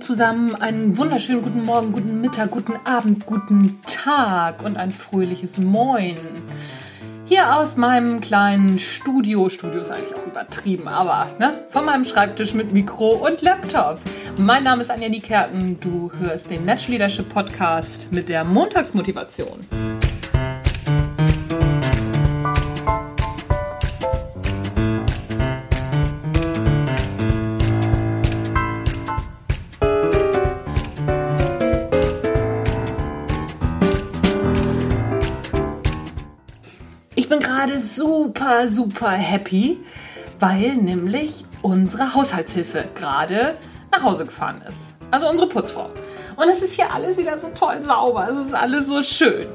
zusammen, einen wunderschönen guten Morgen, guten Mittag, guten Abend, guten Tag und ein fröhliches Moin. Hier aus meinem kleinen Studio, Studio ist eigentlich auch übertrieben, aber ne, von meinem Schreibtisch mit Mikro und Laptop. Mein Name ist Anja Niekerken, du hörst den Natural Leadership Podcast mit der Montagsmotivation. Gerade super, super happy, weil nämlich unsere Haushaltshilfe gerade nach Hause gefahren ist. Also unsere Putzfrau. Und es ist hier alles wieder so toll sauber. Es ist alles so schön.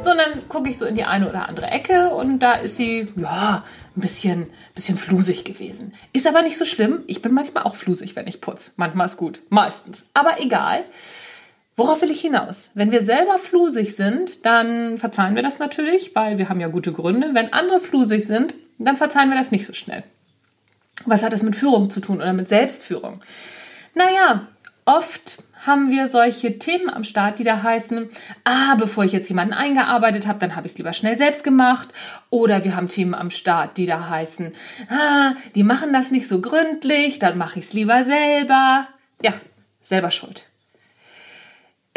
So, und dann gucke ich so in die eine oder andere Ecke und da ist sie, ja, ein bisschen, bisschen flusig gewesen. Ist aber nicht so schlimm. Ich bin manchmal auch flusig, wenn ich putze. Manchmal ist gut. Meistens. Aber egal. Worauf will ich hinaus? Wenn wir selber flusig sind, dann verzeihen wir das natürlich, weil wir haben ja gute Gründe. Wenn andere flusig sind, dann verzeihen wir das nicht so schnell. Was hat das mit Führung zu tun oder mit Selbstführung? Naja, oft haben wir solche Themen am Start, die da heißen, ah, bevor ich jetzt jemanden eingearbeitet habe, dann habe ich es lieber schnell selbst gemacht. Oder wir haben Themen am Start, die da heißen, ah, die machen das nicht so gründlich, dann mache ich es lieber selber. Ja, selber schuld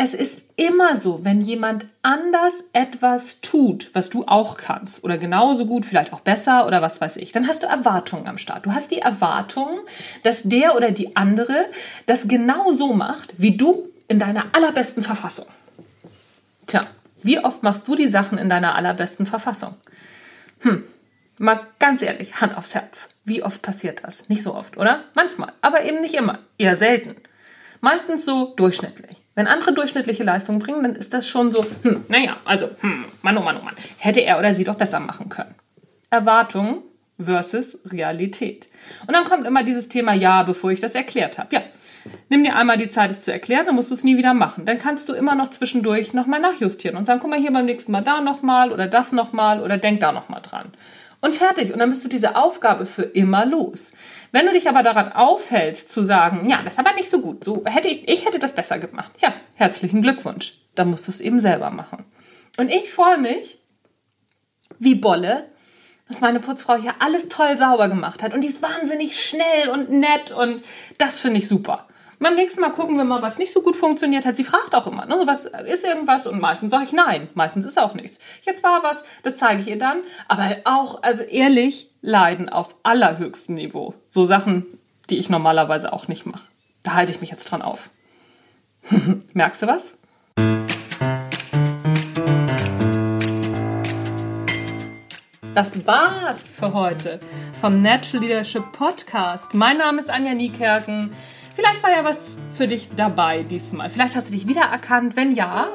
es ist immer so, wenn jemand anders etwas tut, was du auch kannst oder genauso gut, vielleicht auch besser oder was weiß ich, dann hast du Erwartungen am Start. Du hast die Erwartung, dass der oder die andere das genau so macht, wie du in deiner allerbesten Verfassung. Tja, wie oft machst du die Sachen in deiner allerbesten Verfassung? Hm, mal ganz ehrlich, Hand aufs Herz. Wie oft passiert das? Nicht so oft, oder? Manchmal, aber eben nicht immer. Eher selten. Meistens so durchschnittlich. Wenn andere durchschnittliche Leistungen bringen, dann ist das schon so, hm, naja, also, hm, Mann, oh Mann, oh Mann, hätte er oder sie doch besser machen können. Erwartung versus Realität. Und dann kommt immer dieses Thema, ja, bevor ich das erklärt habe. Ja, nimm dir einmal die Zeit, es zu erklären, dann musst du es nie wieder machen. Dann kannst du immer noch zwischendurch nochmal nachjustieren und sagen, guck mal hier beim nächsten Mal da nochmal oder das nochmal oder denk da nochmal dran. Und fertig. Und dann bist du diese Aufgabe für immer los. Wenn du dich aber daran aufhältst, zu sagen, ja, das ist aber nicht so gut, so hätte ich, ich hätte das besser gemacht. Ja, herzlichen Glückwunsch. Dann musst du es eben selber machen. Und ich freue mich, wie Bolle, dass meine Putzfrau hier alles toll sauber gemacht hat. Und die ist wahnsinnig schnell und nett und das finde ich super. Beim nächsten Mal gucken wir mal, was nicht so gut funktioniert hat. Sie fragt auch immer, ne, was ist irgendwas? Und meistens sage ich nein. Meistens ist auch nichts. Jetzt war was, das zeige ich ihr dann. Aber auch, also ehrlich, leiden auf allerhöchstem Niveau. So Sachen, die ich normalerweise auch nicht mache. Da halte ich mich jetzt dran auf. Merkst du was? Das war's für heute vom Natural Leadership Podcast. Mein Name ist Anja Niekerken. Vielleicht war ja was für dich dabei diesmal. Vielleicht hast du dich wiedererkannt. Wenn ja,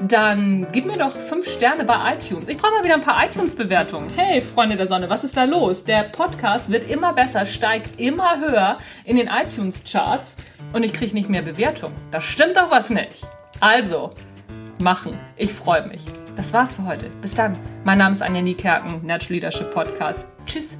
dann gib mir doch fünf Sterne bei iTunes. Ich brauche mal wieder ein paar iTunes-Bewertungen. Hey, Freunde der Sonne, was ist da los? Der Podcast wird immer besser, steigt immer höher in den iTunes-Charts und ich kriege nicht mehr Bewertungen. Da stimmt doch was nicht. Also, machen. Ich freue mich. Das war's für heute. Bis dann. Mein Name ist Anja Niekerken, Natural Leadership Podcast. Tschüss.